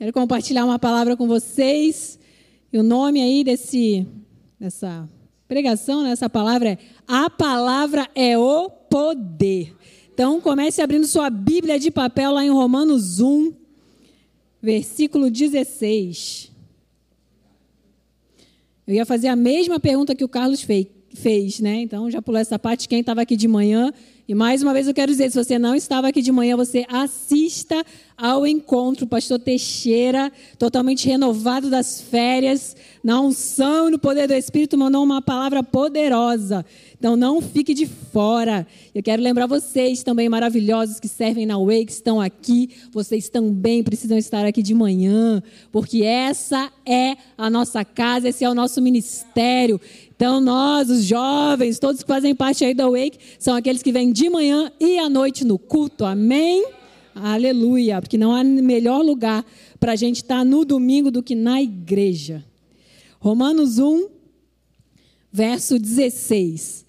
Quero compartilhar uma palavra com vocês. E o nome aí desse, dessa pregação, né, palavra é A Palavra é o Poder. Então, comece abrindo sua Bíblia de papel lá em Romanos 1, versículo 16. Eu ia fazer a mesma pergunta que o Carlos fez, fez né? Então, já pulou essa parte. Quem estava aqui de manhã e mais uma vez eu quero dizer, se você não estava aqui de manhã, você assista ao encontro, pastor Teixeira, totalmente renovado das férias, na unção e no poder do Espírito, mandou uma palavra poderosa. Então não fique de fora. Eu quero lembrar vocês também maravilhosos que servem na Way, que estão aqui, vocês também precisam estar aqui de manhã, porque essa é a nossa casa, esse é o nosso ministério. Então, nós, os jovens, todos que fazem parte aí da Wake, são aqueles que vêm de manhã e à noite no culto. Amém? Aleluia. Porque não há melhor lugar para a gente estar no domingo do que na igreja. Romanos 1, verso 16.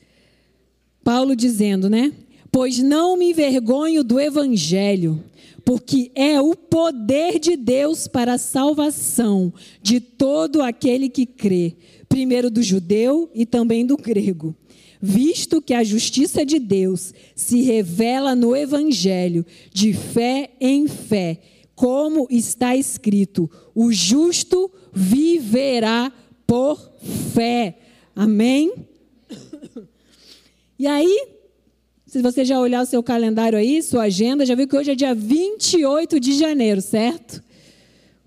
Paulo dizendo, né? Pois não me envergonho do evangelho, porque é o poder de Deus para a salvação de todo aquele que crê primeiro do judeu e também do grego, visto que a justiça de Deus se revela no Evangelho, de fé em fé, como está escrito: o justo viverá por fé. Amém? E aí, se você já olhar o seu calendário aí, sua agenda, já viu que hoje é dia 28 de janeiro, certo?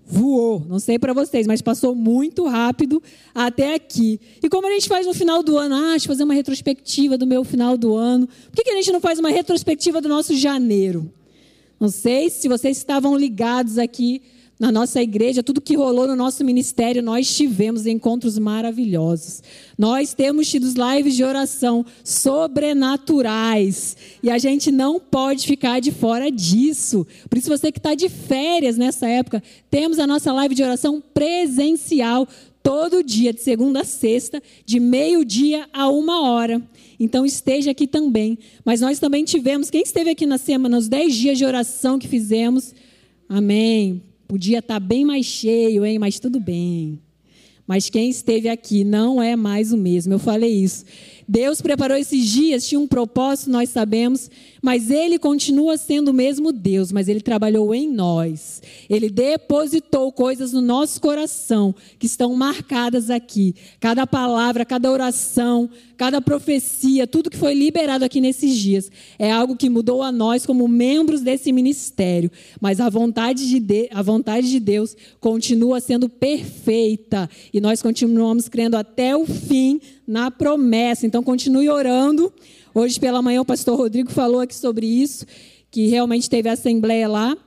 Voou. Não sei para vocês, mas passou muito rápido até aqui. E como a gente faz no final do ano? Ah, deixa eu fazer uma retrospectiva do meu final do ano. Por que, a gente não faz uma retrospectiva do nosso janeiro? Não sei se vocês estavam ligados aqui na nossa igreja, tudo que rolou no nosso ministério, nós tivemos encontros maravilhosos. Nós temos tido lives de oração sobrenaturais. E a gente não pode ficar de fora disso. Por isso, você que está de férias nessa época, temos a nossa live de oração presencial todo dia, de segunda a sexta, de meio-dia a uma hora. Então esteja aqui também. Mas nós também tivemos, quem esteve aqui na semana, nos dez dias de oração que fizemos, amém. Podia estar tá bem mais cheio, hein? Mas tudo bem. Mas quem esteve aqui não é mais o mesmo. Eu falei isso. Deus preparou esses dias, tinha um propósito, nós sabemos, mas Ele continua sendo o mesmo Deus, mas Ele trabalhou em nós. Ele depositou coisas no nosso coração que estão marcadas aqui. Cada palavra, cada oração, cada profecia, tudo que foi liberado aqui nesses dias é algo que mudou a nós como membros desse ministério. Mas a vontade de, de a vontade de Deus continua sendo perfeita e nós continuamos crendo até o fim na promessa. Então continue orando. Hoje pela manhã o pastor Rodrigo falou aqui sobre isso, que realmente teve assembleia lá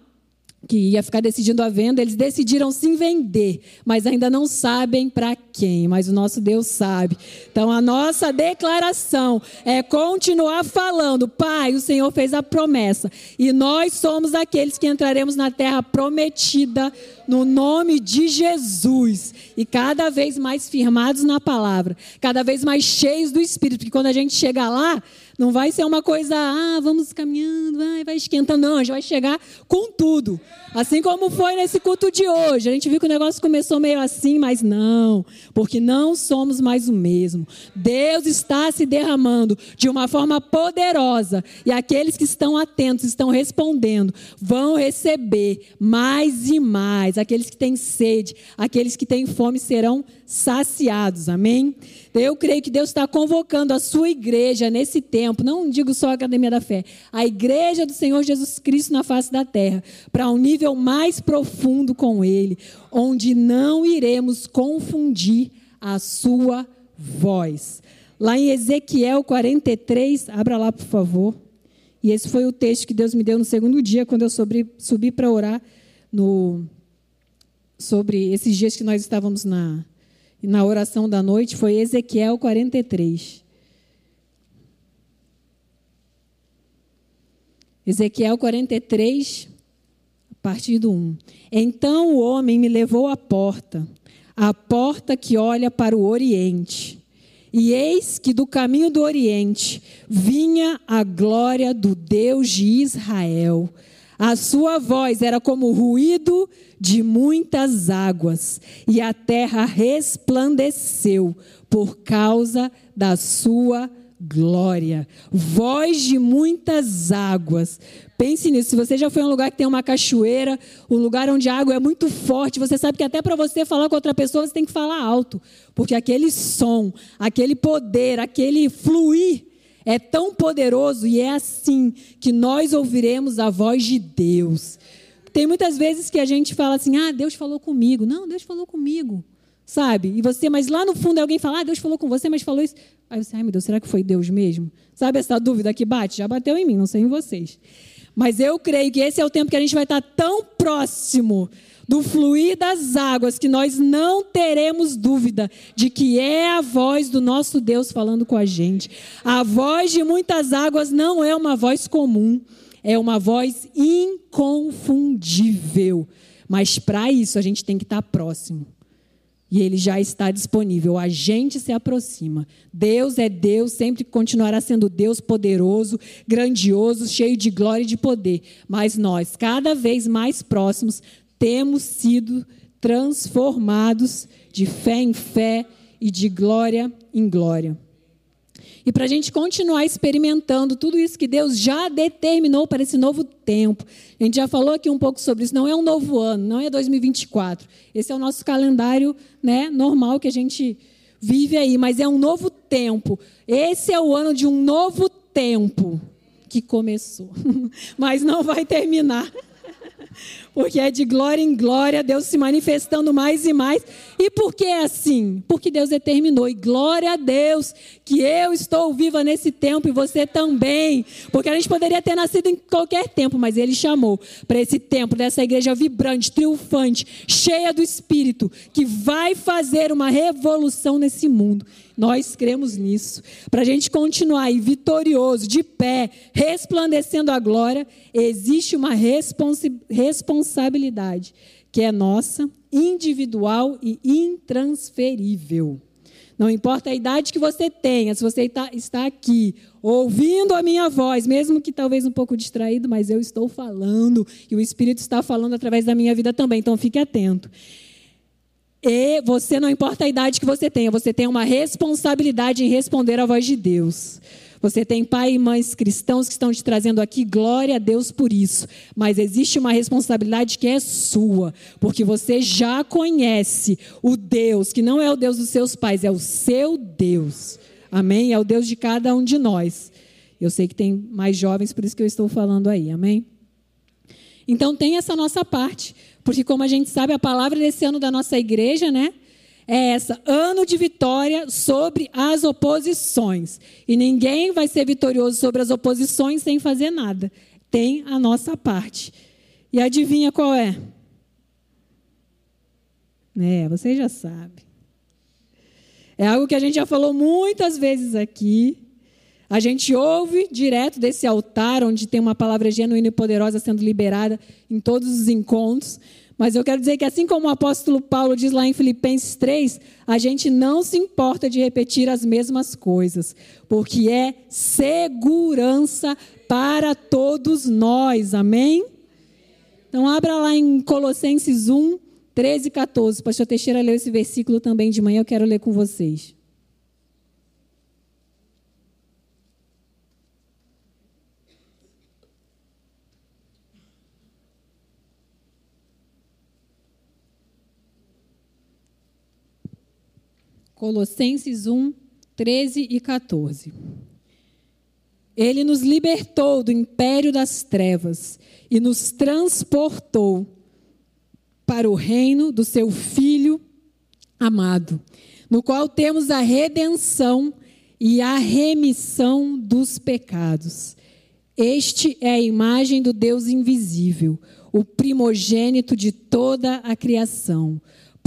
que ia ficar decidindo a venda, eles decidiram sim vender, mas ainda não sabem para quem, mas o nosso Deus sabe. Então a nossa declaração é continuar falando, Pai, o Senhor fez a promessa, e nós somos aqueles que entraremos na terra prometida no nome de Jesus, e cada vez mais firmados na palavra, cada vez mais cheios do Espírito, porque quando a gente chegar lá, não vai ser uma coisa, ah, vamos caminhando, vai, vai esquentando. Não, a gente vai chegar com tudo. Assim como foi nesse culto de hoje. A gente viu que o negócio começou meio assim, mas não, porque não somos mais o mesmo. Deus está se derramando de uma forma poderosa. E aqueles que estão atentos, estão respondendo, vão receber mais e mais. Aqueles que têm sede, aqueles que têm fome serão saciados. Amém? Eu creio que Deus está convocando a sua igreja nesse tempo, não digo só a Academia da Fé, a igreja do Senhor Jesus Cristo na face da terra, para um nível mais profundo com Ele, onde não iremos confundir a sua voz. Lá em Ezequiel 43, abra lá, por favor. E esse foi o texto que Deus me deu no segundo dia, quando eu subi, subi para orar no, sobre esses dias que nós estávamos na, na oração da noite foi Ezequiel 43. Ezequiel 43, a partir do 1. Então o homem me levou à porta, a porta que olha para o oriente. E eis que do caminho do oriente vinha a glória do Deus de Israel A sua voz era como o ruído de muitas águas, e a terra resplandeceu por causa da sua glória. Voz de muitas águas. Pense nisso. Se você já foi a um lugar que tem uma cachoeira, um lugar onde a água é muito forte, você sabe que até para você falar com outra pessoa, você tem que falar alto. Porque aquele som, aquele poder, aquele fluir é tão poderoso e é assim que nós ouviremos a voz de Deus. Tem muitas vezes que a gente fala assim: ah, Deus falou comigo. Não, Deus falou comigo. Sabe? E você, mas lá no fundo alguém fala: ah, Deus falou com você, mas falou isso. Aí você, ai meu Deus, será que foi Deus mesmo? Sabe essa dúvida que bate? Já bateu em mim, não sei em vocês. Mas eu creio que esse é o tempo que a gente vai estar tão próximo do fluir das águas que nós não teremos dúvida de que é a voz do nosso Deus falando com a gente. A voz de muitas águas não é uma voz comum, é uma voz inconfundível. Mas para isso a gente tem que estar próximo. E ele já está disponível. A gente se aproxima. Deus é Deus, sempre continuará sendo Deus poderoso, grandioso, cheio de glória e de poder. Mas nós, cada vez mais próximos, temos sido transformados de fé em fé e de glória em glória. E para a gente continuar experimentando tudo isso que Deus já determinou para esse novo tempo. A gente já falou aqui um pouco sobre isso. Não é um novo ano, não é 2024. Esse é o nosso calendário né, normal que a gente vive aí, mas é um novo tempo. Esse é o ano de um novo tempo que começou, mas não vai terminar porque é de glória em glória, Deus se manifestando mais e mais. E por que é assim? Porque Deus determinou. E glória a Deus que eu estou viva nesse tempo e você também. Porque a gente poderia ter nascido em qualquer tempo, mas Ele chamou para esse tempo, dessa igreja vibrante, triunfante, cheia do Espírito, que vai fazer uma revolução nesse mundo. Nós cremos nisso. Para a gente continuar aí vitorioso, de pé, resplandecendo a glória, existe uma responsabilidade que é nossa, individual e intransferível. Não importa a idade que você tenha, se você está, está aqui ouvindo a minha voz, mesmo que talvez um pouco distraído, mas eu estou falando e o Espírito está falando através da minha vida também, então fique atento. E você, não importa a idade que você tenha, você tem uma responsabilidade em responder à voz de Deus. Você tem pai e mães cristãos que estão te trazendo aqui, glória a Deus por isso. Mas existe uma responsabilidade que é sua, porque você já conhece o Deus, que não é o Deus dos seus pais, é o seu Deus. Amém? É o Deus de cada um de nós. Eu sei que tem mais jovens, por isso que eu estou falando aí. Amém? Então tem essa nossa parte. Porque, como a gente sabe, a palavra desse ano da nossa igreja, né? É essa, ano de vitória sobre as oposições. E ninguém vai ser vitorioso sobre as oposições sem fazer nada. Tem a nossa parte. E adivinha qual é? É, você já sabe. É algo que a gente já falou muitas vezes aqui. A gente ouve direto desse altar, onde tem uma palavra genuína e poderosa sendo liberada em todos os encontros. Mas eu quero dizer que, assim como o apóstolo Paulo diz lá em Filipenses 3, a gente não se importa de repetir as mesmas coisas, porque é segurança para todos nós. Amém? Então, abra lá em Colossenses 1, 13 e 14. O pastor Teixeira leu esse versículo também de manhã, eu quero ler com vocês. Colossenses 1, 13 e 14. Ele nos libertou do império das trevas e nos transportou para o reino do seu Filho amado, no qual temos a redenção e a remissão dos pecados. Este é a imagem do Deus invisível, o primogênito de toda a criação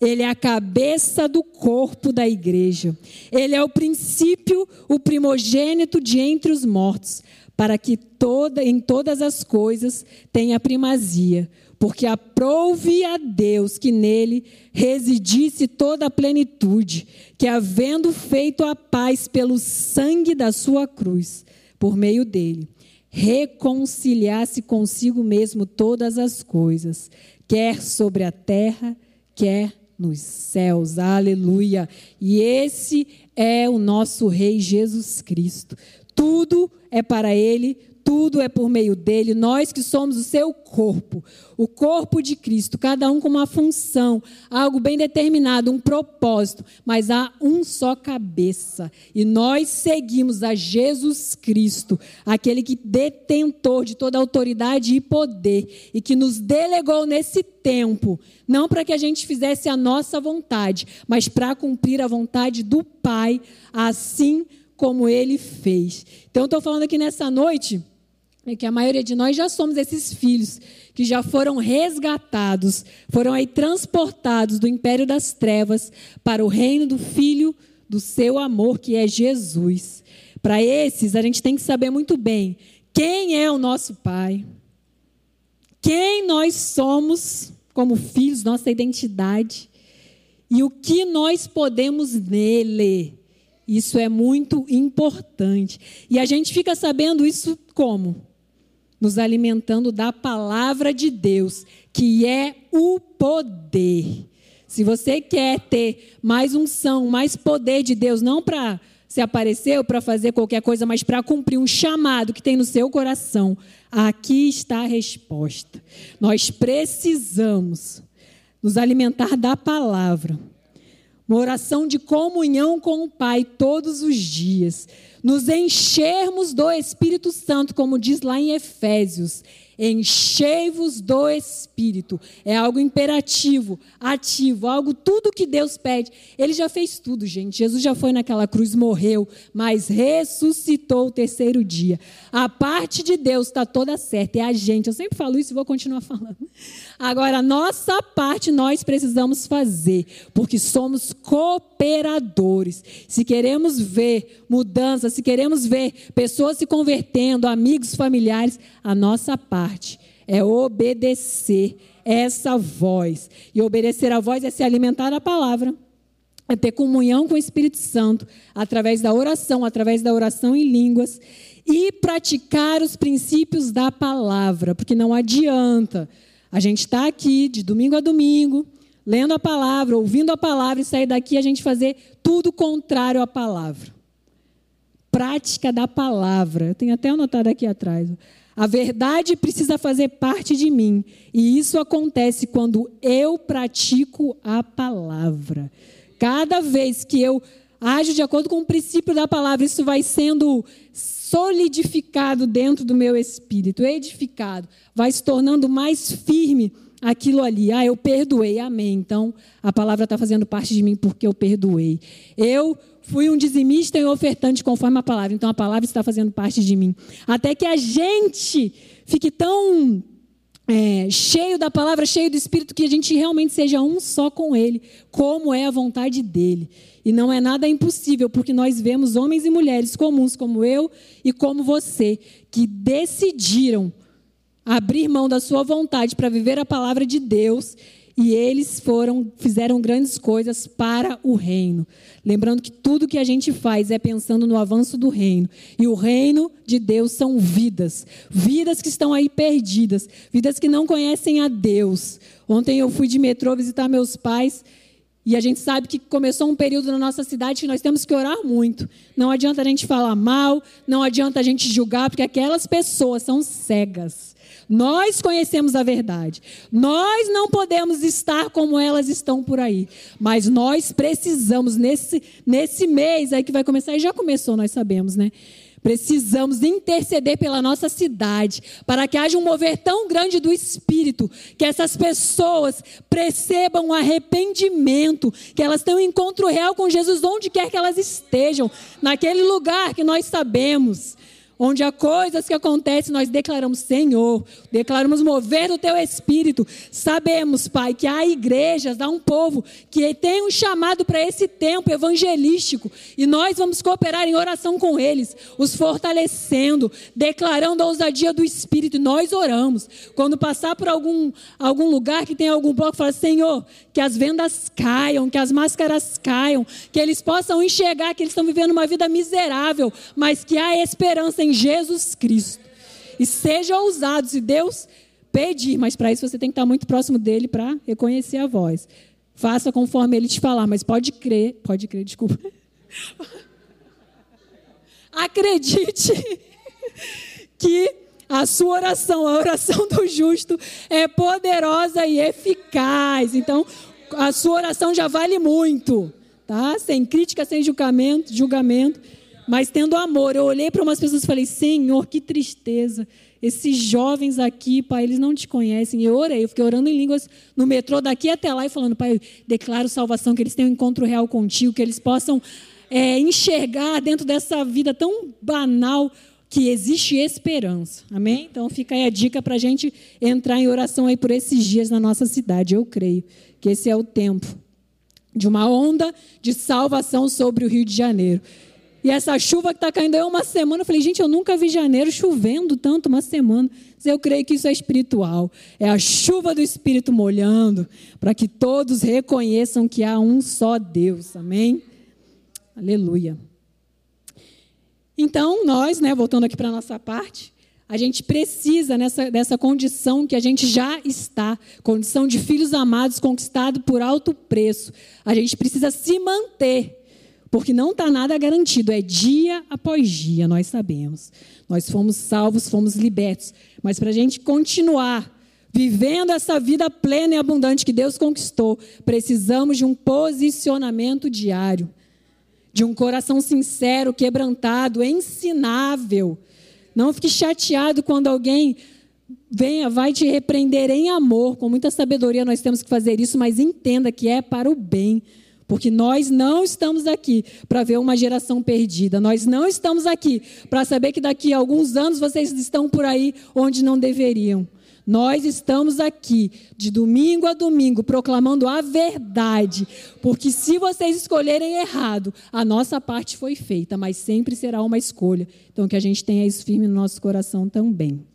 Ele é a cabeça do corpo da igreja. Ele é o princípio, o primogênito de entre os mortos, para que toda, em todas as coisas tenha primazia, porque aprouve a Deus que nele residisse toda a plenitude, que havendo feito a paz pelo sangue da sua cruz, por meio dele, reconciliasse consigo mesmo todas as coisas, quer sobre a terra, quer nos céus. Aleluia. E esse é o nosso Rei Jesus Cristo. Tudo é para ele, tudo é por meio dele, nós que somos o seu corpo, o corpo de Cristo, cada um com uma função, algo bem determinado, um propósito, mas há um só cabeça. E nós seguimos a Jesus Cristo, aquele que detentor de toda autoridade e poder e que nos delegou nesse tempo, não para que a gente fizesse a nossa vontade, mas para cumprir a vontade do Pai, assim como ele fez. Então, estou falando aqui nessa noite é que a maioria de nós já somos esses filhos que já foram resgatados, foram aí transportados do império das trevas para o reino do Filho do seu amor, que é Jesus. Para esses, a gente tem que saber muito bem quem é o nosso Pai, quem nós somos como filhos, nossa identidade e o que nós podemos nele. Isso é muito importante. E a gente fica sabendo isso como? Nos alimentando da palavra de Deus, que é o poder. Se você quer ter mais unção, mais poder de Deus, não para se aparecer ou para fazer qualquer coisa, mas para cumprir um chamado que tem no seu coração, aqui está a resposta. Nós precisamos nos alimentar da palavra. Uma oração de comunhão com o Pai todos os dias nos enchermos do Espírito Santo, como diz lá em Efésios. Enchei-vos do Espírito. É algo imperativo, ativo, algo tudo que Deus pede. Ele já fez tudo, gente. Jesus já foi naquela cruz, morreu, mas ressuscitou o terceiro dia. A parte de Deus está toda certa, é a gente. Eu sempre falo isso e vou continuar falando. Agora, a nossa parte nós precisamos fazer, porque somos cooperadores. Se queremos ver mudanças, se queremos ver pessoas se convertendo, amigos, familiares, a nossa parte é obedecer essa voz. E obedecer a voz é se alimentar da palavra, é ter comunhão com o Espírito Santo, através da oração, através da oração em línguas, e praticar os princípios da palavra, porque não adianta a gente está aqui de domingo a domingo, lendo a palavra, ouvindo a palavra e sair daqui a gente fazer tudo contrário à palavra. Prática da palavra. Eu tenho até anotado aqui atrás. A verdade precisa fazer parte de mim. E isso acontece quando eu pratico a palavra. Cada vez que eu ajo de acordo com o princípio da palavra, isso vai sendo solidificado dentro do meu espírito, edificado, vai se tornando mais firme aquilo ali. Ah, eu perdoei, amém. Então, a palavra está fazendo parte de mim porque eu perdoei. Eu fui um dizimista e ofertante conforme a palavra, então a palavra está fazendo parte de mim. Até que a gente fique tão é, cheio da palavra, cheio do Espírito, que a gente realmente seja um só com Ele, como é a vontade dele. E não é nada impossível, porque nós vemos homens e mulheres comuns como eu e como você, que decidiram abrir mão da sua vontade para viver a palavra de Deus e eles foram fizeram grandes coisas para o reino. Lembrando que tudo que a gente faz é pensando no avanço do reino. E o reino de Deus são vidas, vidas que estão aí perdidas, vidas que não conhecem a Deus. Ontem eu fui de metrô visitar meus pais e a gente sabe que começou um período na nossa cidade que nós temos que orar muito. Não adianta a gente falar mal, não adianta a gente julgar, porque aquelas pessoas são cegas. Nós conhecemos a verdade. Nós não podemos estar como elas estão por aí. Mas nós precisamos, nesse, nesse mês aí que vai começar, e já começou, nós sabemos, né? Precisamos interceder pela nossa cidade, para que haja um mover tão grande do Espírito, que essas pessoas percebam o arrependimento, que elas tenham um encontro real com Jesus onde quer que elas estejam, naquele lugar que nós sabemos, onde há coisas que acontecem, nós declaramos, Senhor, declaramos mover do teu espírito. Sabemos, Pai, que há igrejas, há um povo que tem um chamado para esse tempo evangelístico, e nós vamos cooperar em oração com eles, os fortalecendo, declarando a ousadia do espírito, e nós oramos. Quando passar por algum, algum lugar que tem algum bloco, fala, Senhor, que as vendas caiam, que as máscaras caiam, que eles possam enxergar que eles estão vivendo uma vida miserável, mas que há esperança em em Jesus Cristo. E seja ousado, se Deus pedir, mas para isso você tem que estar muito próximo dele para reconhecer a voz. Faça conforme ele te falar, mas pode crer, pode crer, desculpa. Acredite que a sua oração, a oração do justo, é poderosa e eficaz. Então, a sua oração já vale muito, tá? Sem crítica, sem julgamento, julgamento mas tendo amor. Eu olhei para umas pessoas e falei: Senhor, que tristeza. Esses jovens aqui, Pai, eles não te conhecem. Eu orei, eu fiquei orando em línguas no metrô daqui até lá e falando: Pai, declaro salvação, que eles tenham um encontro real contigo, que eles possam é, enxergar dentro dessa vida tão banal que existe esperança. Amém? Então fica aí a dica para a gente entrar em oração aí por esses dias na nossa cidade. Eu creio que esse é o tempo de uma onda de salvação sobre o Rio de Janeiro. E essa chuva que está caindo aí uma semana, eu falei, gente, eu nunca vi janeiro chovendo tanto uma semana. Eu creio que isso é espiritual. É a chuva do Espírito molhando, para que todos reconheçam que há um só Deus. Amém? Aleluia. Então, nós, né, voltando aqui para a nossa parte, a gente precisa nessa, dessa condição que a gente já está, condição de filhos amados conquistado por alto preço. A gente precisa se manter porque não está nada garantido, é dia após dia, nós sabemos. Nós fomos salvos, fomos libertos. Mas para a gente continuar vivendo essa vida plena e abundante que Deus conquistou, precisamos de um posicionamento diário, de um coração sincero, quebrantado, ensinável. Não fique chateado quando alguém venha, vai te repreender em amor. Com muita sabedoria nós temos que fazer isso, mas entenda que é para o bem porque nós não estamos aqui para ver uma geração perdida. Nós não estamos aqui para saber que daqui a alguns anos vocês estão por aí onde não deveriam. Nós estamos aqui de domingo a domingo proclamando a verdade, porque se vocês escolherem errado, a nossa parte foi feita, mas sempre será uma escolha. Então que a gente tenha isso firme no nosso coração também.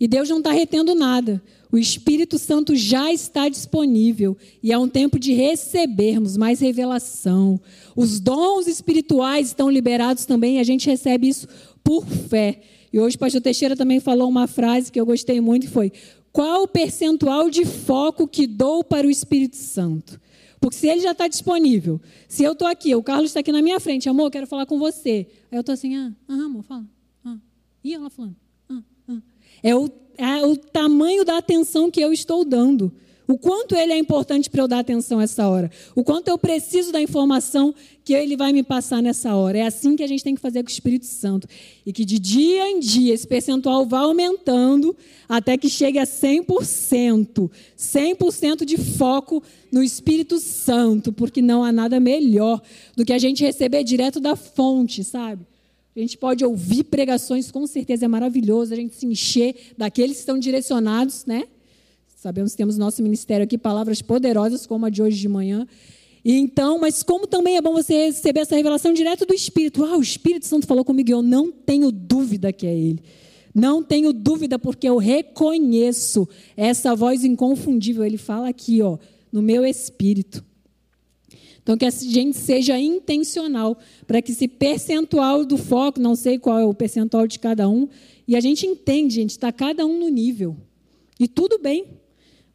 E Deus não está retendo nada. O Espírito Santo já está disponível e é um tempo de recebermos mais revelação. Os dons espirituais estão liberados também e a gente recebe isso por fé. E hoje o pastor Teixeira também falou uma frase que eu gostei muito que foi: qual o percentual de foco que dou para o Espírito Santo? Porque se ele já está disponível, se eu estou aqui, o Carlos está aqui na minha frente, amor, quero falar com você. Aí eu estou assim, ah, ah, amor, fala. Ah. E ela falando. Ah, ah. É o é o tamanho da atenção que eu estou dando. O quanto ele é importante para eu dar atenção essa hora. O quanto eu preciso da informação que ele vai me passar nessa hora. É assim que a gente tem que fazer com o Espírito Santo. E que de dia em dia esse percentual vá aumentando até que chegue a 100%. 100% de foco no Espírito Santo. Porque não há nada melhor do que a gente receber direto da fonte, sabe? A gente pode ouvir pregações, com certeza é maravilhoso, a gente se encher daqueles que estão direcionados, né? Sabemos que temos nosso ministério aqui, palavras poderosas, como a de hoje de manhã. Então, mas como também é bom você receber essa revelação direto do Espírito. Ah, o Espírito Santo falou comigo eu não tenho dúvida que é Ele. Não tenho dúvida, porque eu reconheço essa voz inconfundível. Ele fala aqui, ó, no meu espírito. Então, que a gente seja intencional, para que esse percentual do foco, não sei qual é o percentual de cada um, e a gente entende, gente, está cada um no nível. E tudo bem.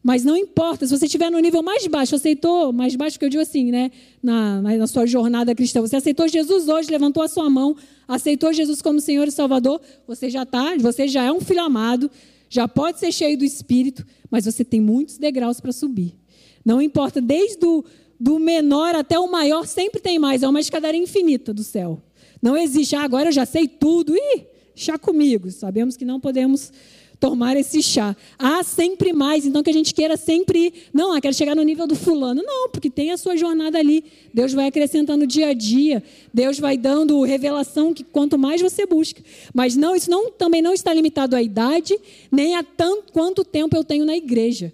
Mas não importa, se você estiver no nível mais baixo, aceitou, mais baixo que eu digo assim, né? Na, na sua jornada cristã, você aceitou Jesus hoje, levantou a sua mão, aceitou Jesus como Senhor e Salvador, você já está, você já é um filho amado, já pode ser cheio do Espírito, mas você tem muitos degraus para subir. Não importa, desde o do menor até o maior sempre tem mais, é uma escadaria infinita do céu. Não existe, ah, agora eu já sei tudo, ih, chá comigo. Sabemos que não podemos tomar esse chá. Há sempre mais, então que a gente queira sempre. Não, ah, quero chegar no nível do fulano. Não, porque tem a sua jornada ali. Deus vai acrescentando dia a dia. Deus vai dando revelação que quanto mais você busca. Mas não, isso não, também não está limitado à idade, nem a tanto quanto tempo eu tenho na igreja.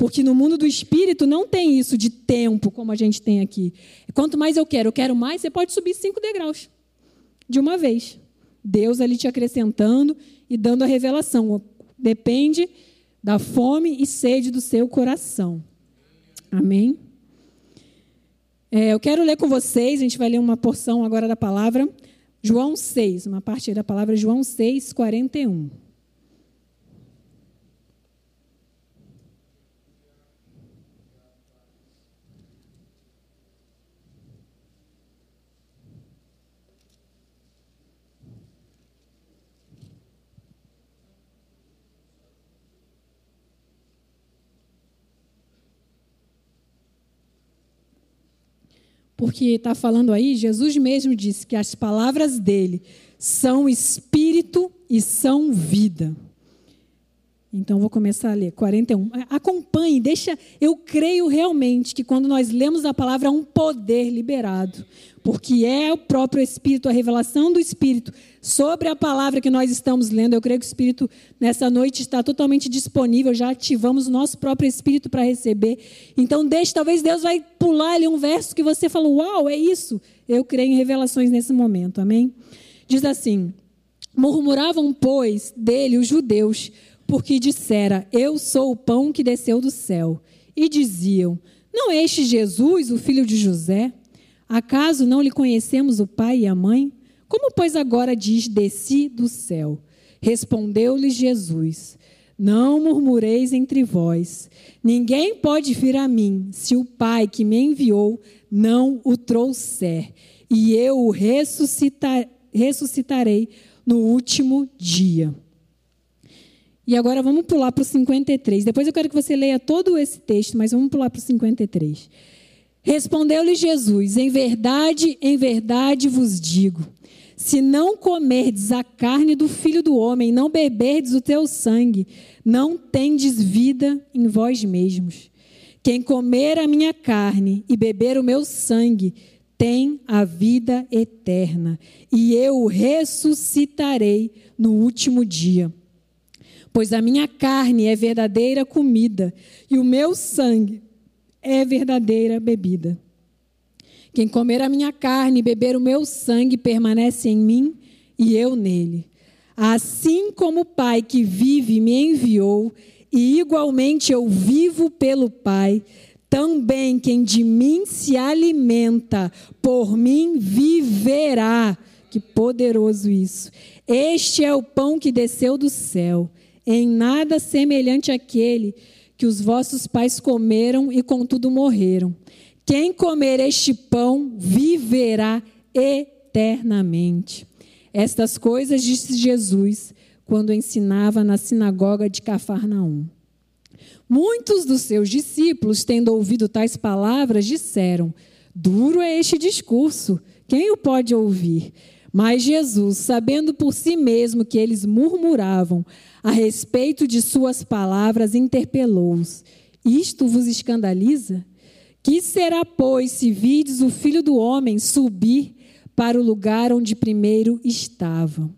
Porque no mundo do espírito não tem isso de tempo como a gente tem aqui. Quanto mais eu quero, eu quero mais, você pode subir cinco degraus de uma vez. Deus ali te acrescentando e dando a revelação. Depende da fome e sede do seu coração. Amém? É, eu quero ler com vocês, a gente vai ler uma porção agora da palavra, João 6, uma parte da palavra João 6, 41. Porque está falando aí, Jesus mesmo disse que as palavras dele são espírito e são vida. Então vou começar a ler 41. Acompanhe, deixa. Eu creio realmente que quando nós lemos a palavra há um poder liberado porque é o próprio Espírito, a revelação do Espírito sobre a palavra que nós estamos lendo. Eu creio que o Espírito nessa noite está totalmente disponível, já ativamos o nosso próprio Espírito para receber. Então, deixe, talvez Deus vai pular ali um verso que você falou: Uau, é isso. Eu creio em revelações nesse momento, amém? Diz assim: Murmuravam, pois, dele os judeus, porque dissera: Eu sou o pão que desceu do céu. E diziam: Não é este Jesus, o filho de José? Acaso não lhe conhecemos o pai e a mãe? Como, pois, agora diz: Desci do céu? Respondeu-lhe Jesus: Não murmureis entre vós. Ninguém pode vir a mim se o Pai que me enviou não o trouxer, e eu o ressuscitar, ressuscitarei no último dia. E agora vamos pular para o 53. Depois eu quero que você leia todo esse texto, mas vamos pular para o 53. Respondeu-lhe Jesus: Em verdade, em verdade vos digo: se não comerdes a carne do filho do homem, não beberdes o teu sangue, não tendes vida em vós mesmos. Quem comer a minha carne e beber o meu sangue, tem a vida eterna, e eu o ressuscitarei no último dia. Pois a minha carne é verdadeira comida, e o meu sangue é verdadeira bebida. Quem comer a minha carne e beber o meu sangue permanece em mim e eu nele. Assim como o Pai que vive me enviou, e igualmente eu vivo pelo Pai, também quem de mim se alimenta, por mim viverá. Que poderoso isso. Este é o pão que desceu do céu, em nada semelhante àquele que os vossos pais comeram e contudo morreram. Quem comer este pão viverá eternamente. Estas coisas disse Jesus quando ensinava na sinagoga de Cafarnaum. Muitos dos seus discípulos, tendo ouvido tais palavras, disseram: Duro é este discurso, quem o pode ouvir? Mas Jesus, sabendo por si mesmo que eles murmuravam a respeito de suas palavras, interpelou-os: Isto vos escandaliza? Que será, pois, se vides o filho do homem subir para o lugar onde primeiro estava?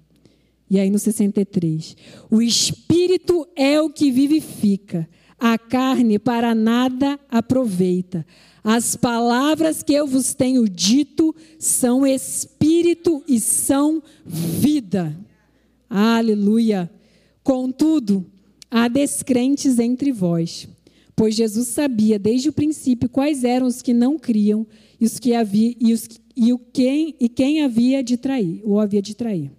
E aí no 63, o espírito é o que vivifica, a carne para nada aproveita. As palavras que eu vos tenho dito são espírito e são vida. Aleluia. Contudo, há descrentes entre vós, pois Jesus sabia desde o princípio quais eram os que não criam e os que havia e, os, e o quem e quem havia de trair, ou havia de trair.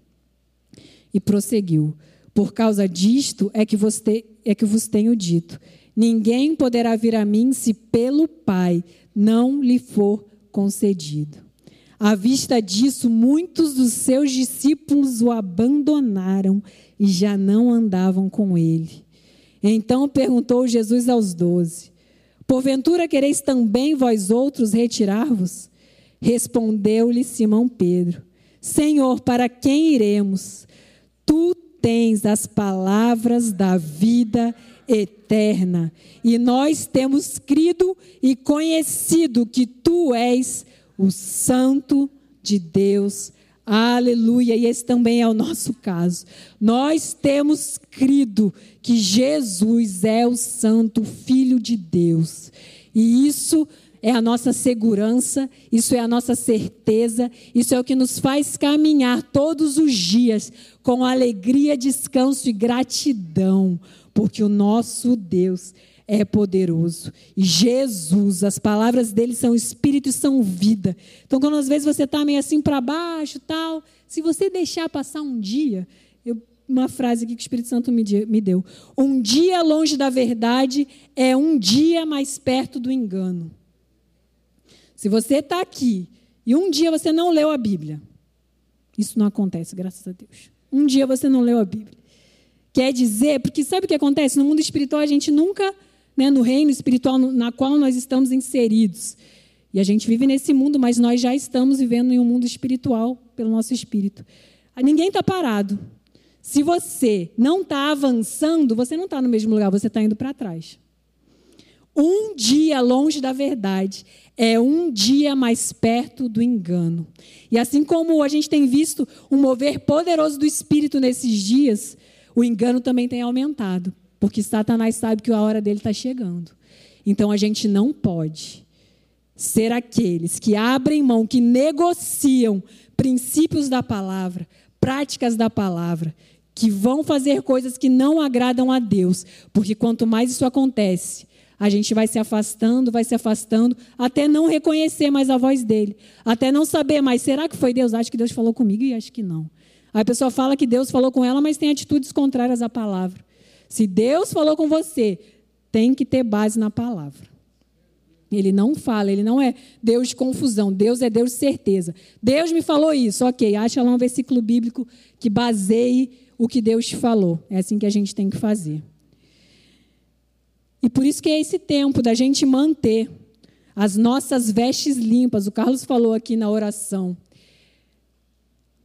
E prosseguiu: Por causa disto é que te, é que vos tenho dito Ninguém poderá vir a mim se pelo Pai não lhe for concedido. À vista disso, muitos dos seus discípulos o abandonaram e já não andavam com ele. Então perguntou Jesus aos doze: Porventura quereis também vós outros retirar-vos? Respondeu-lhe Simão Pedro: Senhor, para quem iremos? Tu tens as palavras da vida eterna. E nós temos crido e conhecido que tu és o Santo de Deus. Aleluia, e esse também é o nosso caso. Nós temos crido que Jesus é o Santo Filho de Deus. E isso é a nossa segurança, isso é a nossa certeza, isso é o que nos faz caminhar todos os dias com alegria, descanso e gratidão, porque o nosso Deus é poderoso. E Jesus, as palavras dele são espírito e são vida. Então, quando às vezes você está meio assim para baixo, tal, se você deixar passar um dia, eu, uma frase aqui que o Espírito Santo me, me deu: um dia longe da verdade é um dia mais perto do engano. Se você está aqui e um dia você não leu a Bíblia, isso não acontece, graças a Deus. Um dia você não leu a Bíblia. Quer dizer, porque sabe o que acontece? No mundo espiritual, a gente nunca, né, no reino espiritual na qual nós estamos inseridos. E a gente vive nesse mundo, mas nós já estamos vivendo em um mundo espiritual pelo nosso espírito. Ninguém está parado. Se você não está avançando, você não está no mesmo lugar, você está indo para trás. Um dia longe da verdade é um dia mais perto do engano. E assim como a gente tem visto um mover poderoso do Espírito nesses dias, o engano também tem aumentado, porque Satanás sabe que a hora dele está chegando. Então a gente não pode ser aqueles que abrem mão, que negociam princípios da palavra, práticas da palavra, que vão fazer coisas que não agradam a Deus, porque quanto mais isso acontece, a gente vai se afastando, vai se afastando, até não reconhecer mais a voz dele, até não saber mais, será que foi Deus? Acho que Deus falou comigo e acho que não. Aí a pessoa fala que Deus falou com ela, mas tem atitudes contrárias à palavra. Se Deus falou com você, tem que ter base na palavra. Ele não fala, ele não é Deus de confusão, Deus é Deus de certeza. Deus me falou isso, ok, acha lá um versículo bíblico que baseie o que Deus te falou. É assim que a gente tem que fazer. E por isso que é esse tempo da gente manter as nossas vestes limpas. O Carlos falou aqui na oração.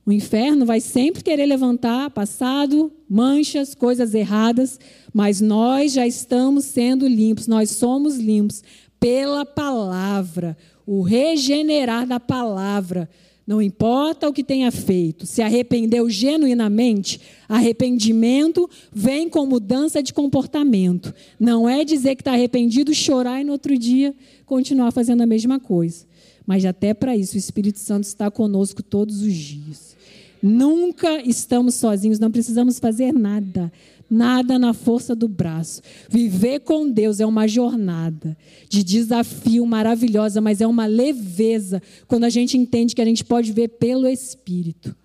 O inferno vai sempre querer levantar passado, manchas, coisas erradas, mas nós já estamos sendo limpos, nós somos limpos pela palavra, o regenerar da palavra. Não importa o que tenha feito, se arrependeu genuinamente, arrependimento vem com mudança de comportamento. Não é dizer que está arrependido, chorar e no outro dia continuar fazendo a mesma coisa. Mas até para isso o Espírito Santo está conosco todos os dias. Nunca estamos sozinhos, não precisamos fazer nada nada na força do braço. Viver com Deus é uma jornada de desafio maravilhosa, mas é uma leveza quando a gente entende que a gente pode ver pelo Espírito.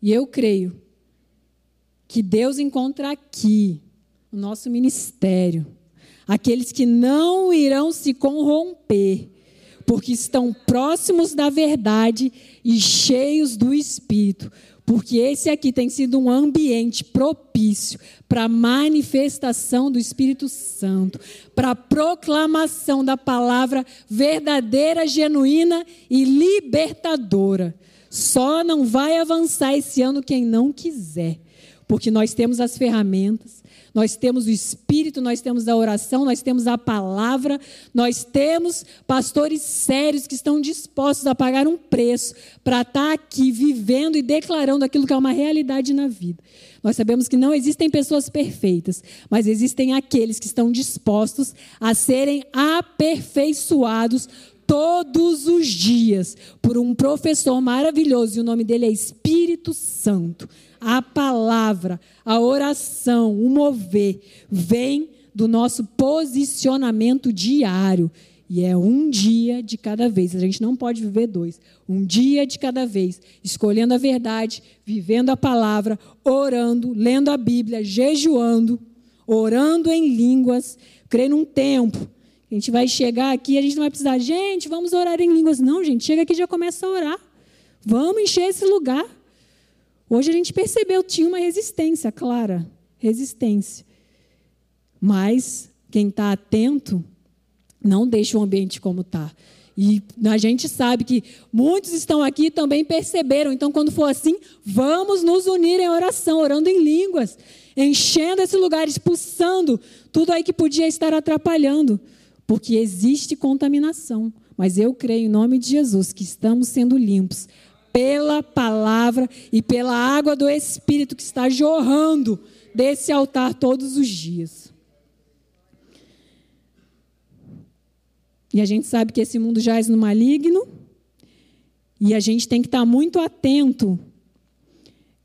E eu creio que Deus encontra aqui o nosso ministério aqueles que não irão se corromper, porque estão próximos da verdade e cheios do Espírito, porque esse aqui tem sido um ambiente propício para a manifestação do Espírito Santo, para a proclamação da palavra verdadeira, genuína e libertadora. Só não vai avançar esse ano quem não quiser, porque nós temos as ferramentas, nós temos o Espírito, nós temos a oração, nós temos a palavra, nós temos pastores sérios que estão dispostos a pagar um preço para estar tá aqui vivendo e declarando aquilo que é uma realidade na vida. Nós sabemos que não existem pessoas perfeitas, mas existem aqueles que estão dispostos a serem aperfeiçoados todos os dias por um professor maravilhoso, e o nome dele é Espírito Santo a palavra, a oração, o mover, vem do nosso posicionamento diário. E é um dia de cada vez. A gente não pode viver dois. Um dia de cada vez. Escolhendo a verdade, vivendo a palavra, orando, lendo a Bíblia, jejuando, orando em línguas. Creio num tempo. A gente vai chegar aqui, a gente não vai precisar, gente, vamos orar em línguas. Não, gente, chega aqui e já começa a orar. Vamos encher esse lugar. Hoje a gente percebeu, tinha uma resistência clara, resistência. Mas quem está atento não deixa o ambiente como está. E a gente sabe que muitos estão aqui também perceberam. Então, quando for assim, vamos nos unir em oração, orando em línguas, enchendo esse lugar, expulsando tudo aí que podia estar atrapalhando, porque existe contaminação. Mas eu creio em nome de Jesus que estamos sendo limpos pela palavra e pela água do Espírito que está jorrando desse altar todos os dias. E a gente sabe que esse mundo jaz no maligno. E a gente tem que estar muito atento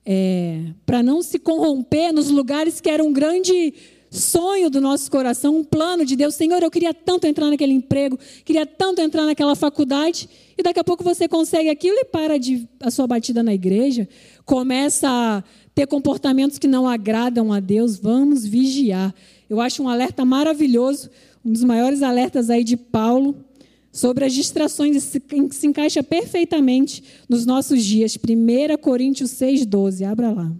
é, para não se corromper nos lugares que era um grande sonho do nosso coração, um plano de Deus. Senhor, eu queria tanto entrar naquele emprego, queria tanto entrar naquela faculdade, e daqui a pouco você consegue aquilo e para de a sua batida na igreja, começa a ter comportamentos que não agradam a Deus. Vamos vigiar. Eu acho um alerta maravilhoso um dos maiores alertas aí de Paulo sobre as distrações que se encaixa perfeitamente nos nossos dias. 1 Coríntios 6,12. Abra lá.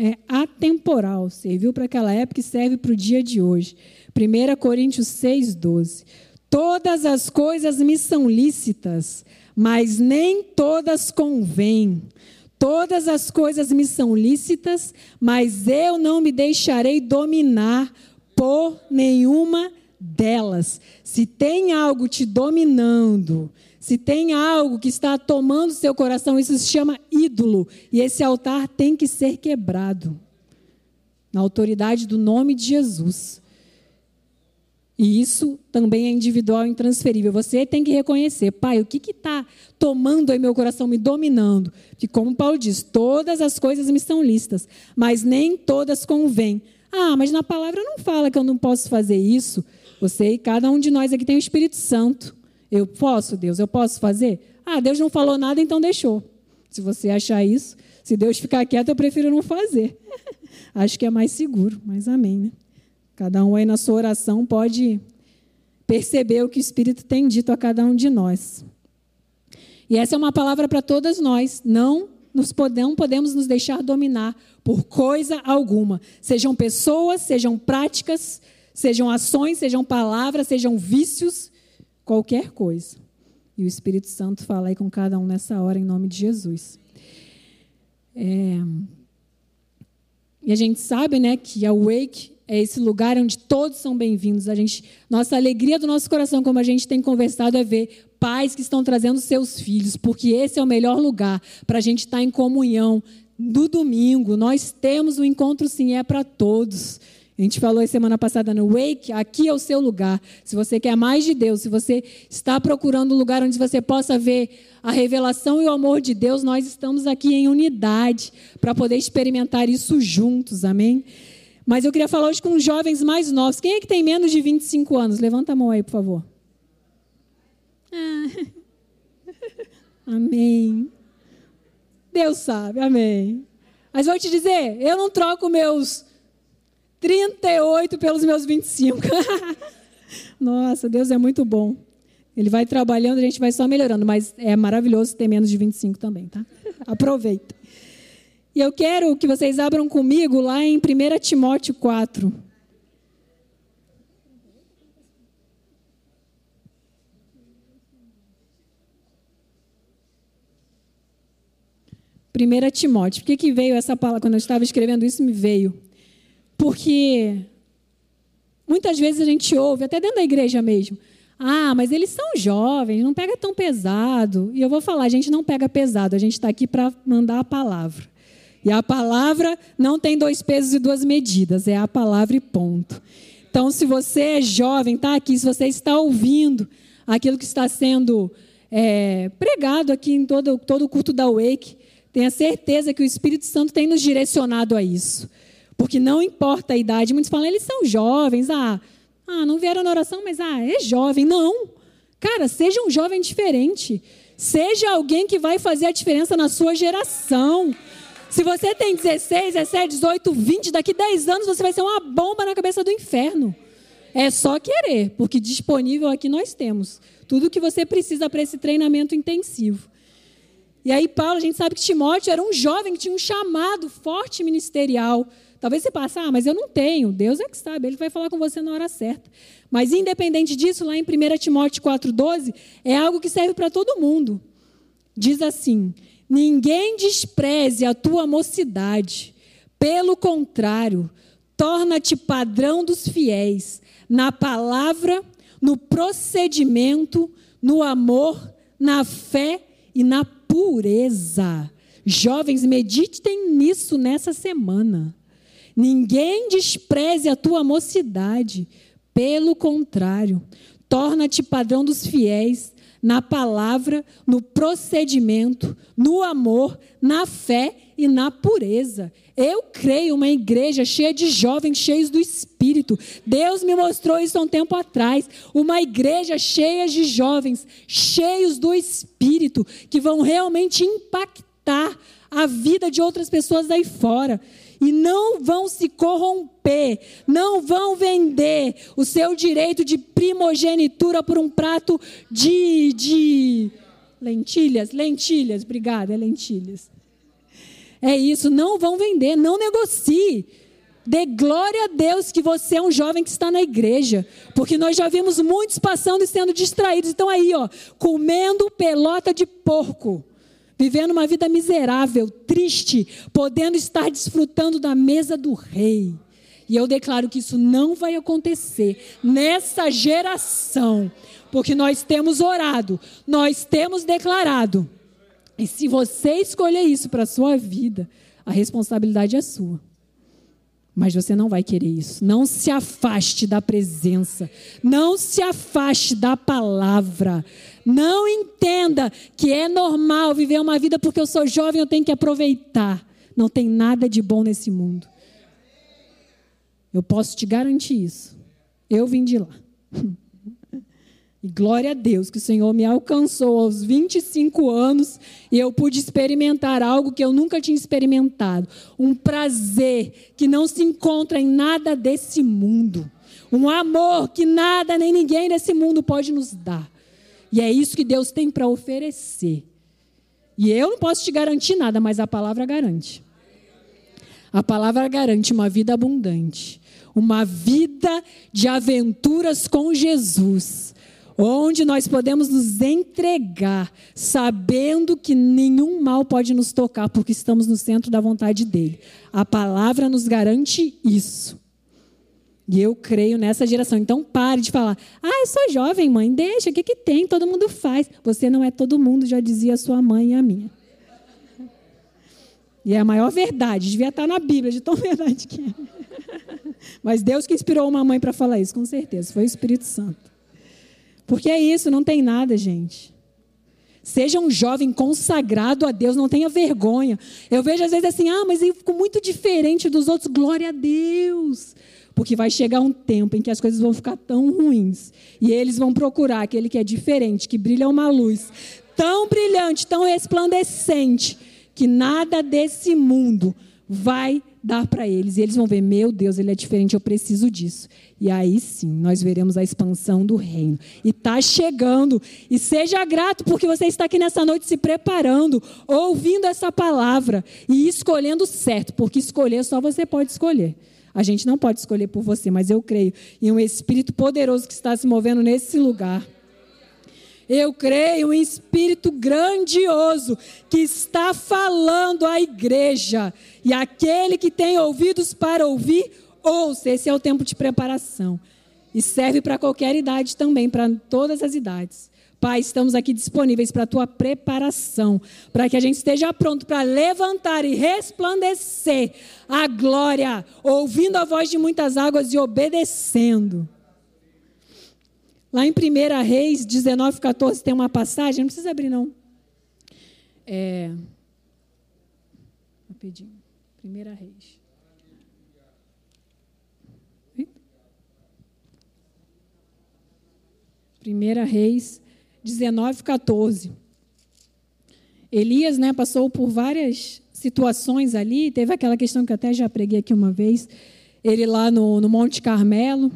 É atemporal, serviu para aquela época e serve para o dia de hoje. 1 Coríntios 6,12. Todas as coisas me são lícitas, mas nem todas convêm. Todas as coisas me são lícitas, mas eu não me deixarei dominar por nenhuma delas. Se tem algo te dominando, se tem algo que está tomando seu coração, isso se chama ídolo. E esse altar tem que ser quebrado. Na autoridade do nome de Jesus. E isso também é individual e intransferível. Você tem que reconhecer, pai, o que está tomando aí meu coração, me dominando? Que, como Paulo diz, todas as coisas me são listas, mas nem todas convêm. Ah, mas na palavra não fala que eu não posso fazer isso. Você e cada um de nós aqui tem o Espírito Santo. Eu posso, Deus, eu posso fazer? Ah, Deus não falou nada, então deixou. Se você achar isso, se Deus ficar quieto, eu prefiro não fazer. Acho que é mais seguro, mas amém, né? Cada um aí na sua oração pode perceber o que o Espírito tem dito a cada um de nós. E essa é uma palavra para todas nós. Não nos podemos, podemos nos deixar dominar por coisa alguma. Sejam pessoas, sejam práticas, sejam ações, sejam palavras, sejam vícios, qualquer coisa. E o Espírito Santo fala aí com cada um nessa hora, em nome de Jesus. É... E a gente sabe né, que a Wake é esse lugar onde todos são bem-vindos. A gente, nossa alegria do nosso coração, como a gente tem conversado, é ver pais que estão trazendo seus filhos, porque esse é o melhor lugar para a gente estar em comunhão. No domingo, nós temos o um encontro, sim, é para todos. A gente falou semana passada no Wake, aqui é o seu lugar. Se você quer mais de Deus, se você está procurando um lugar onde você possa ver a revelação e o amor de Deus, nós estamos aqui em unidade para poder experimentar isso juntos, amém? Mas eu queria falar hoje com os jovens mais novos. Quem é que tem menos de 25 anos? Levanta a mão aí, por favor. Ah. Amém. Deus sabe, amém. Mas vou te dizer, eu não troco meus 38 pelos meus 25. Nossa, Deus é muito bom. Ele vai trabalhando, a gente vai só melhorando, mas é maravilhoso ter menos de 25 também, tá? Aproveita. E eu quero que vocês abram comigo lá em 1 Timóteo 4. Primeira Timóteo. Por que, que veio essa palavra? Quando eu estava escrevendo isso, me veio. Porque muitas vezes a gente ouve, até dentro da igreja mesmo, ah, mas eles são jovens, não pega tão pesado. E eu vou falar, a gente não pega pesado, a gente está aqui para mandar a palavra. E a palavra não tem dois pesos e duas medidas, é a palavra e ponto. Então, se você é jovem, está aqui, se você está ouvindo aquilo que está sendo é, pregado aqui em todo, todo o culto da Wake, tenha certeza que o Espírito Santo tem nos direcionado a isso. Porque não importa a idade, muitos falam, eles são jovens, ah, ah não vieram na oração, mas ah, é jovem. Não. Cara, seja um jovem diferente. Seja alguém que vai fazer a diferença na sua geração. Se você tem 16, 17, 18, 20, daqui 10 anos você vai ser uma bomba na cabeça do inferno. É só querer, porque disponível aqui nós temos tudo o que você precisa para esse treinamento intensivo. E aí, Paulo, a gente sabe que Timóteo era um jovem que tinha um chamado forte ministerial. Talvez você passe, ah, mas eu não tenho. Deus é que sabe, ele vai falar com você na hora certa. Mas, independente disso, lá em 1 Timóteo 4,12, é algo que serve para todo mundo. Diz assim: Ninguém despreze a tua mocidade. Pelo contrário, torna-te padrão dos fiéis, na palavra, no procedimento, no amor, na fé e na pureza. Jovens, meditem nisso nessa semana. Ninguém despreze a tua mocidade. Pelo contrário, torna-te padrão dos fiéis na palavra, no procedimento, no amor, na fé e na pureza. Eu creio uma igreja cheia de jovens cheios do Espírito. Deus me mostrou isso há um tempo atrás. Uma igreja cheia de jovens cheios do Espírito que vão realmente impactar a vida de outras pessoas aí fora e não vão se corromper, não vão vender o seu direito de primogenitura por um prato de, de lentilhas, lentilhas, obrigada, é lentilhas. É isso, não vão vender, não negocie. Dê glória a Deus que você é um jovem que está na igreja, porque nós já vimos muitos passando e sendo distraídos. Então aí, ó, comendo pelota de porco vivendo uma vida miserável, triste, podendo estar desfrutando da mesa do rei. E eu declaro que isso não vai acontecer nessa geração, porque nós temos orado, nós temos declarado. E se você escolher isso para a sua vida, a responsabilidade é sua. Mas você não vai querer isso. Não se afaste da presença. Não se afaste da palavra. Não entenda que é normal viver uma vida porque eu sou jovem, eu tenho que aproveitar. Não tem nada de bom nesse mundo. Eu posso te garantir isso. Eu vim de lá. E glória a Deus que o Senhor me alcançou aos 25 anos e eu pude experimentar algo que eu nunca tinha experimentado. Um prazer que não se encontra em nada desse mundo. Um amor que nada nem ninguém nesse mundo pode nos dar. E é isso que Deus tem para oferecer. E eu não posso te garantir nada, mas a palavra garante. A palavra garante uma vida abundante, uma vida de aventuras com Jesus onde nós podemos nos entregar, sabendo que nenhum mal pode nos tocar, porque estamos no centro da vontade dele. A palavra nos garante isso. E eu creio nessa geração. Então pare de falar: ah, eu sou jovem, mãe, deixa, o que, que tem? Todo mundo faz. Você não é todo mundo, já dizia a sua mãe e a minha. E é a maior verdade, devia estar na Bíblia, de tão verdade que é. Mas Deus que inspirou uma mãe para falar isso, com certeza, foi o Espírito Santo. Porque é isso, não tem nada, gente. Seja um jovem consagrado a Deus, não tenha vergonha. Eu vejo às vezes assim, ah, mas eu fico muito diferente dos outros. Glória a Deus. Porque vai chegar um tempo em que as coisas vão ficar tão ruins. E eles vão procurar aquele que é diferente, que brilha uma luz tão brilhante, tão resplandecente, que nada desse mundo vai dar para eles. E eles vão ver: meu Deus, ele é diferente, eu preciso disso. E aí sim, nós veremos a expansão do reino. E está chegando. E seja grato, porque você está aqui nessa noite se preparando, ouvindo essa palavra e escolhendo certo, porque escolher só você pode escolher. A gente não pode escolher por você, mas eu creio em um Espírito poderoso que está se movendo nesse lugar. Eu creio em espírito grandioso que está falando à igreja. E aquele que tem ouvidos para ouvir, ouça. Esse é o tempo de preparação. E serve para qualquer idade também, para todas as idades. Pai, estamos aqui disponíveis para a tua preparação, para que a gente esteja pronto para levantar e resplandecer a glória, ouvindo a voz de muitas águas e obedecendo. Lá em 1 Reis 19, 14 tem uma passagem, não precisa abrir não. É, rapidinho. 1 Reis. Primeira Reis 19, 14. Elias né, passou por várias situações ali. Teve aquela questão que eu até já preguei aqui uma vez. Ele lá no, no Monte Carmelo,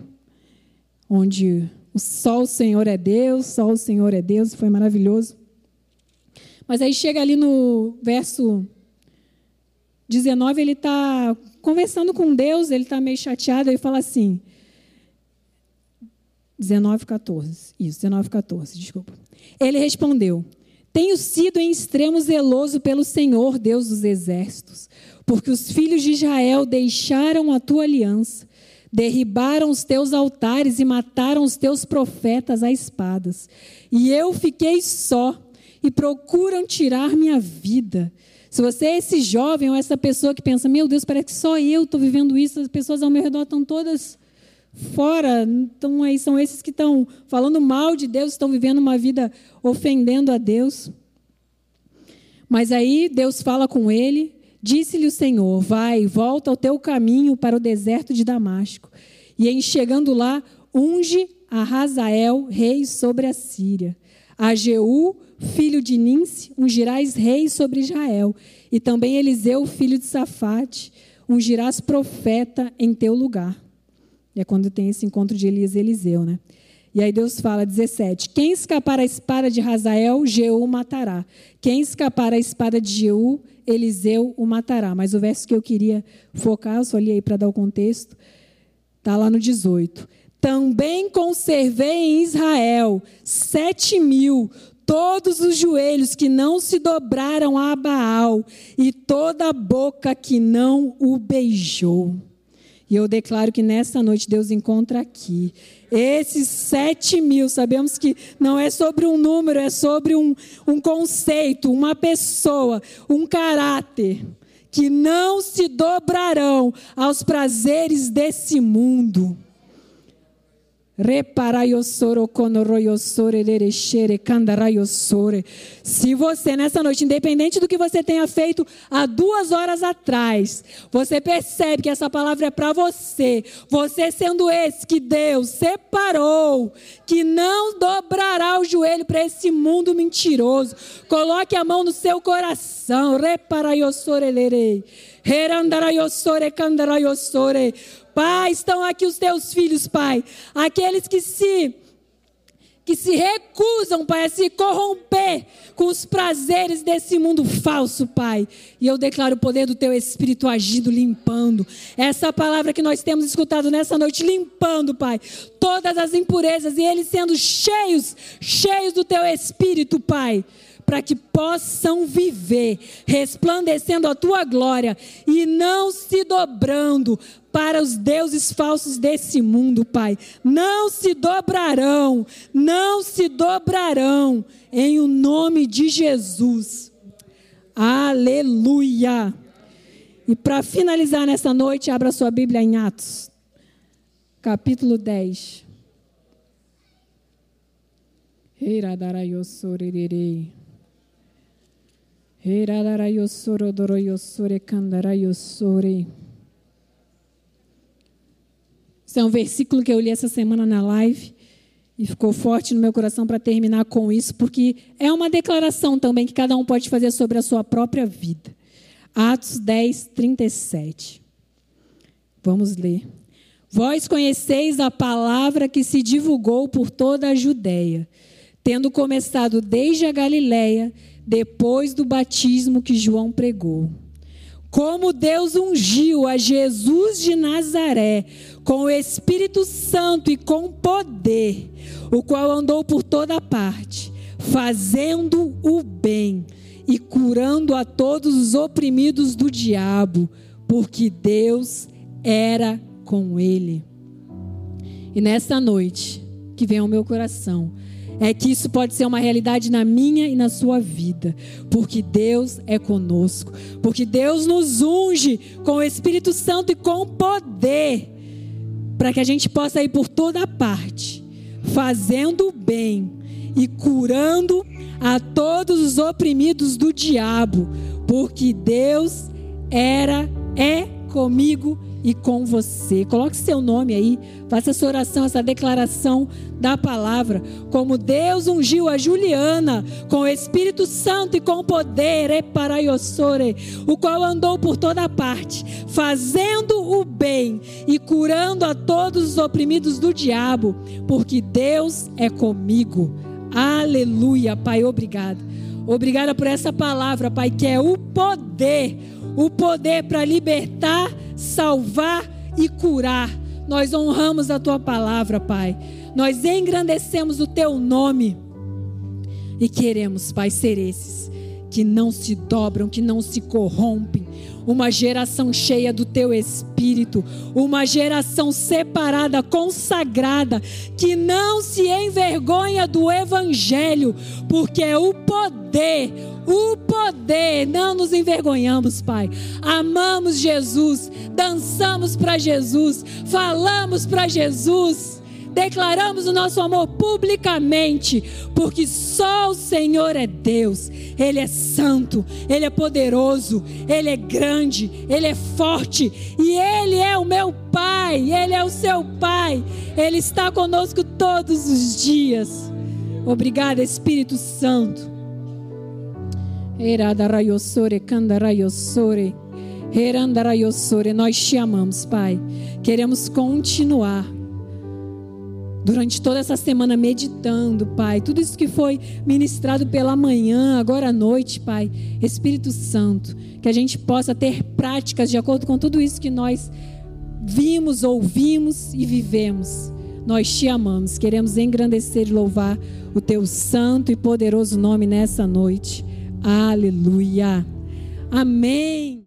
onde só o Senhor é Deus, só o Senhor é Deus, foi maravilhoso. Mas aí chega ali no verso 19, ele está conversando com Deus, ele está meio chateado, ele fala assim. 19, 14. Isso, 19, 14, desculpa. Ele respondeu: Tenho sido em extremo zeloso pelo Senhor, Deus dos exércitos, porque os filhos de Israel deixaram a tua aliança, derribaram os teus altares e mataram os teus profetas a espadas. E eu fiquei só, e procuram tirar minha vida. Se você é esse jovem ou essa pessoa que pensa, meu Deus, parece que só eu estou vivendo isso, as pessoas ao meu redor estão todas fora, então aí são esses que estão falando mal de Deus, estão vivendo uma vida ofendendo a Deus. Mas aí Deus fala com ele, disse-lhe o Senhor: Vai, volta ao teu caminho para o deserto de Damasco, e em chegando lá, unge a Razael, rei sobre a Síria. A Jeú, filho de Ninse, ungirás rei sobre Israel. E também Eliseu, filho de Safate, ungirás profeta em teu lugar. E é quando tem esse encontro de Elias e Eliseu, né? E aí Deus fala, 17: Quem escapar à espada de Razael, Jeú matará. Quem escapar à espada de Jeú, Eliseu o matará. Mas o verso que eu queria focar, eu só li aí para dar o contexto, está lá no 18. Também conservei em Israel sete mil, todos os joelhos que não se dobraram a Baal, e toda a boca que não o beijou. E eu declaro que nessa noite Deus encontra aqui. Esses sete mil, sabemos que não é sobre um número, é sobre um, um conceito, uma pessoa, um caráter, que não se dobrarão aos prazeres desse mundo. Se você, nessa noite, independente do que você tenha feito há duas horas atrás, você percebe que essa palavra é para você, você sendo esse que Deus separou, que não dobrará o joelho para esse mundo mentiroso, coloque a mão no seu coração. Reparaiossorelere. Herandaraiosore, candaraiosore. Pai, estão aqui os teus filhos, Pai. Aqueles que se que se recusam, Pai, a se corromper com os prazeres desse mundo falso, Pai. E eu declaro o poder do Teu Espírito agindo, limpando. Essa palavra que nós temos escutado nessa noite, limpando, Pai, todas as impurezas e eles sendo cheios, cheios do Teu Espírito, Pai para que possam viver, resplandecendo a tua glória e não se dobrando para os deuses falsos desse mundo, Pai. Não se dobrarão, não se dobrarão, em o nome de Jesus. Aleluia. E para finalizar nessa noite, abra sua Bíblia em Atos, capítulo 10. Heiradarayossorerei. Esse é um versículo que eu li essa semana na live e ficou forte no meu coração para terminar com isso, porque é uma declaração também que cada um pode fazer sobre a sua própria vida. Atos 10, 37. Vamos ler. Vós conheceis a palavra que se divulgou por toda a Judéia, tendo começado desde a Galiléia depois do batismo que João pregou. Como Deus ungiu a Jesus de Nazaré com o Espírito Santo e com poder, o qual andou por toda parte, fazendo o bem e curando a todos os oprimidos do diabo, porque Deus era com ele. E nesta noite, que vem ao meu coração, é que isso pode ser uma realidade na minha e na sua vida, porque Deus é conosco, porque Deus nos unge com o Espírito Santo e com poder, para que a gente possa ir por toda parte, fazendo o bem e curando a todos os oprimidos do diabo, porque Deus era, é comigo e com você. Coloque seu nome aí, faça essa oração, essa declaração da palavra. Como Deus ungiu a Juliana com o Espírito Santo e com o poder, o qual andou por toda parte, fazendo o bem e curando a todos os oprimidos do diabo, porque Deus é comigo. Aleluia, Pai, obrigado. Obrigada por essa palavra, Pai, que é o poder o poder para libertar, salvar e curar. Nós honramos a tua palavra, Pai. Nós engrandecemos o teu nome. E queremos, Pai, ser esses que não se dobram, que não se corrompem. Uma geração cheia do teu espírito, uma geração separada, consagrada, que não se envergonha do evangelho, porque é o poder, o poder. Não nos envergonhamos, Pai. Amamos Jesus, dançamos para Jesus, falamos para Jesus declaramos o nosso amor publicamente, porque só o Senhor é Deus, Ele é santo, Ele é poderoso, Ele é grande, Ele é forte e Ele é o meu Pai, Ele é o seu Pai, Ele está conosco todos os dias. Obrigada, Espírito Santo. Nós te amamos, Pai. Queremos continuar durante toda essa semana meditando, Pai, tudo isso que foi ministrado pela manhã, agora à noite, Pai, Espírito Santo, que a gente possa ter práticas de acordo com tudo isso que nós vimos, ouvimos e vivemos. Nós te amamos, queremos engrandecer e louvar o teu santo e poderoso nome nessa noite. Aleluia. Amém.